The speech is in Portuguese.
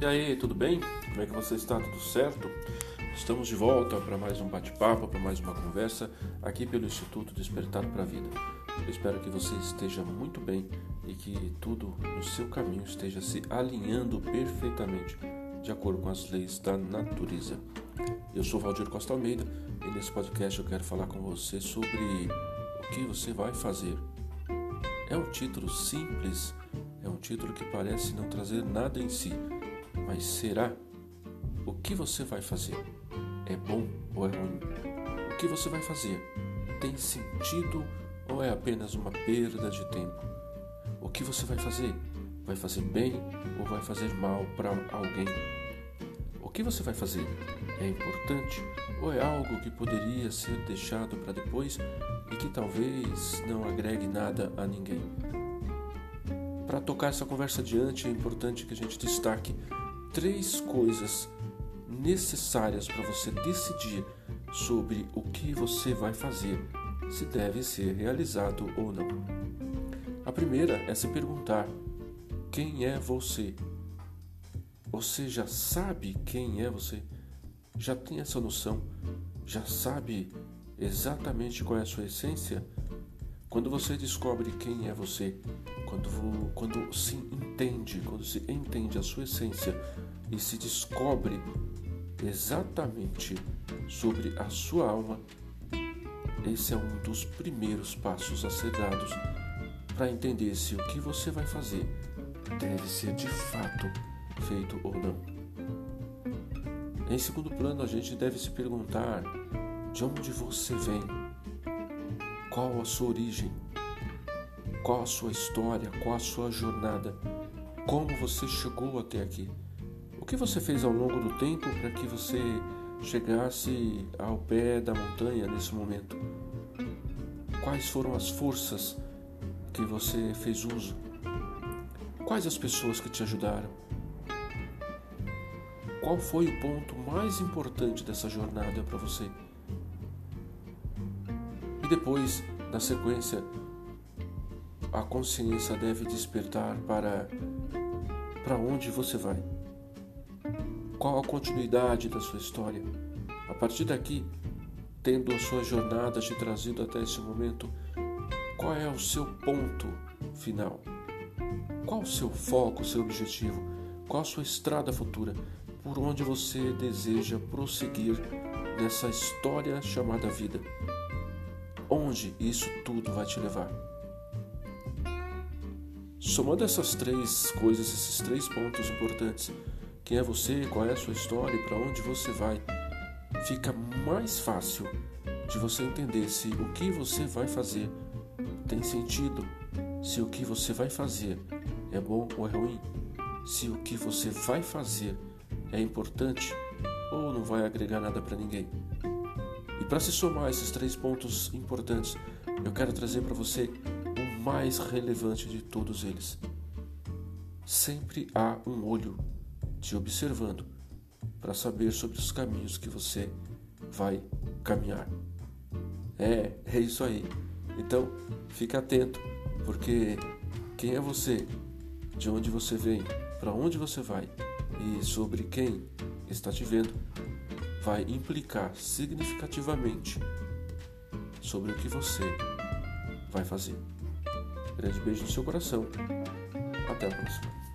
E aí, tudo bem? Como é que você está? Tudo certo? Estamos de volta para mais um bate-papo, para mais uma conversa aqui pelo Instituto Despertar para a Vida. Eu espero que você esteja muito bem e que tudo no seu caminho esteja se alinhando perfeitamente de acordo com as leis da natureza. Eu sou Valdir Costa Almeida e nesse podcast eu quero falar com você sobre o que você vai fazer. É um título simples, é um título que parece não trazer nada em si, mas será? O que você vai fazer? É bom ou é ruim? O que você vai fazer? Tem sentido ou é apenas uma perda de tempo? O que você vai fazer? Vai fazer bem ou vai fazer mal para alguém? O que você vai fazer? É importante ou é algo que poderia ser deixado para depois e que talvez não agregue nada a ninguém? Para tocar essa conversa adiante, é importante que a gente destaque três coisas necessárias para você decidir sobre o que você vai fazer, se deve ser realizado ou não. A primeira é se perguntar: quem é você? Você já sabe quem é você? Já tem essa noção? Já sabe exatamente qual é a sua essência? Quando você descobre quem é você, quando, quando se entende, quando se entende a sua essência e se descobre exatamente sobre a sua alma, esse é um dos primeiros passos a ser dados para entender se o que você vai fazer deve ser de fato feito ou não. Em segundo plano, a gente deve se perguntar de onde você vem, qual a sua origem, qual a sua história, qual a sua jornada, como você chegou até aqui. O que você fez ao longo do tempo para que você chegasse ao pé da montanha nesse momento? Quais foram as forças que você fez uso? Quais as pessoas que te ajudaram? Qual foi o ponto mais importante dessa jornada para você? E depois, na sequência, a consciência deve despertar para para onde você vai. Qual a continuidade da sua história? A partir daqui, tendo a sua jornada te trazido até esse momento, qual é o seu ponto final? Qual o seu foco, o seu objetivo? Qual a sua estrada futura? Por onde você deseja prosseguir nessa história chamada vida? Onde isso tudo vai te levar? Somando essas três coisas, esses três pontos importantes, quem é você, qual é a sua história e para onde você vai, fica mais fácil de você entender se o que você vai fazer tem sentido, se o que você vai fazer é bom ou é ruim, se o que você vai fazer é importante ou não vai agregar nada para ninguém. Para se somar esses três pontos importantes, eu quero trazer para você mais relevante de todos eles. Sempre há um olho te observando para saber sobre os caminhos que você vai caminhar. É, é isso aí. Então, fique atento, porque quem é você, de onde você vem, para onde você vai e sobre quem está te vendo vai implicar significativamente sobre o que você vai fazer. Grande beijo no seu coração. Até a próxima.